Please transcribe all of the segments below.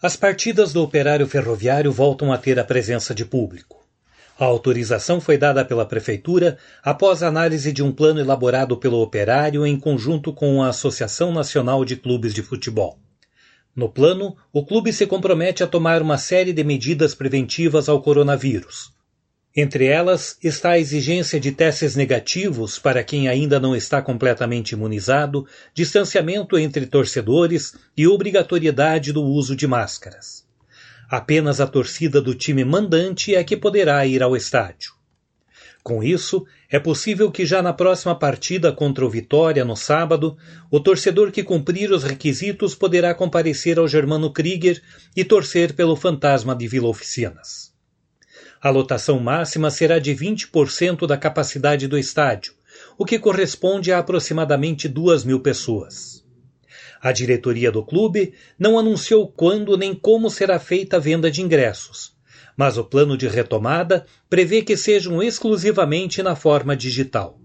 As partidas do Operário Ferroviário voltam a ter a presença de público. A autorização foi dada pela Prefeitura após análise de um plano elaborado pelo Operário em conjunto com a Associação Nacional de Clubes de Futebol. No plano, o clube se compromete a tomar uma série de medidas preventivas ao coronavírus, entre elas está a exigência de testes negativos para quem ainda não está completamente imunizado, distanciamento entre torcedores e obrigatoriedade do uso de máscaras. Apenas a torcida do time mandante é que poderá ir ao estádio. Com isso, é possível que já na próxima partida contra o Vitória, no sábado, o torcedor que cumprir os requisitos poderá comparecer ao Germano Krieger e torcer pelo fantasma de Vila Oficinas. A lotação máxima será de 20% da capacidade do estádio, o que corresponde a aproximadamente duas mil pessoas. A diretoria do clube não anunciou quando nem como será feita a venda de ingressos, mas o plano de retomada prevê que sejam exclusivamente na forma digital.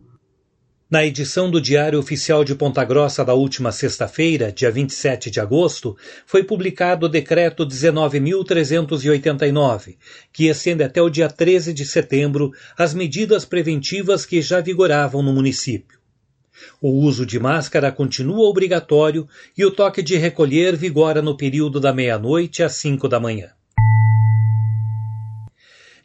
Na edição do Diário Oficial de Ponta Grossa da última sexta-feira, dia 27 de agosto, foi publicado o Decreto 19.389, que estende até o dia 13 de setembro as medidas preventivas que já vigoravam no município. O uso de máscara continua obrigatório e o toque de recolher vigora no período da meia-noite às cinco da manhã.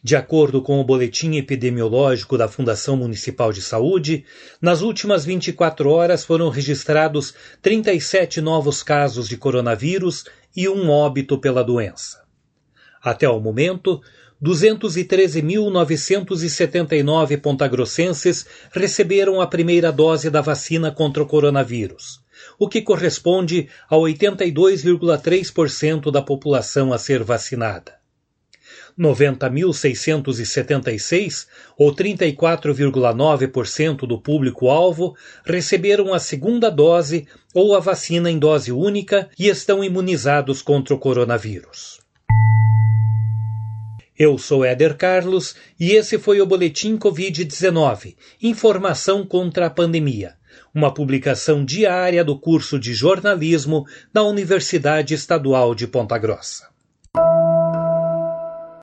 De acordo com o boletim epidemiológico da Fundação Municipal de Saúde, nas últimas 24 horas foram registrados 37 novos casos de coronavírus e um óbito pela doença. Até o momento, 213.979 pontagrossenses receberam a primeira dose da vacina contra o coronavírus, o que corresponde a 82,3% da população a ser vacinada. 90.676, ou 34,9% do público-alvo, receberam a segunda dose ou a vacina em dose única e estão imunizados contra o coronavírus. Eu sou Éder Carlos e esse foi o Boletim Covid-19 Informação contra a Pandemia, uma publicação diária do curso de jornalismo da Universidade Estadual de Ponta Grossa.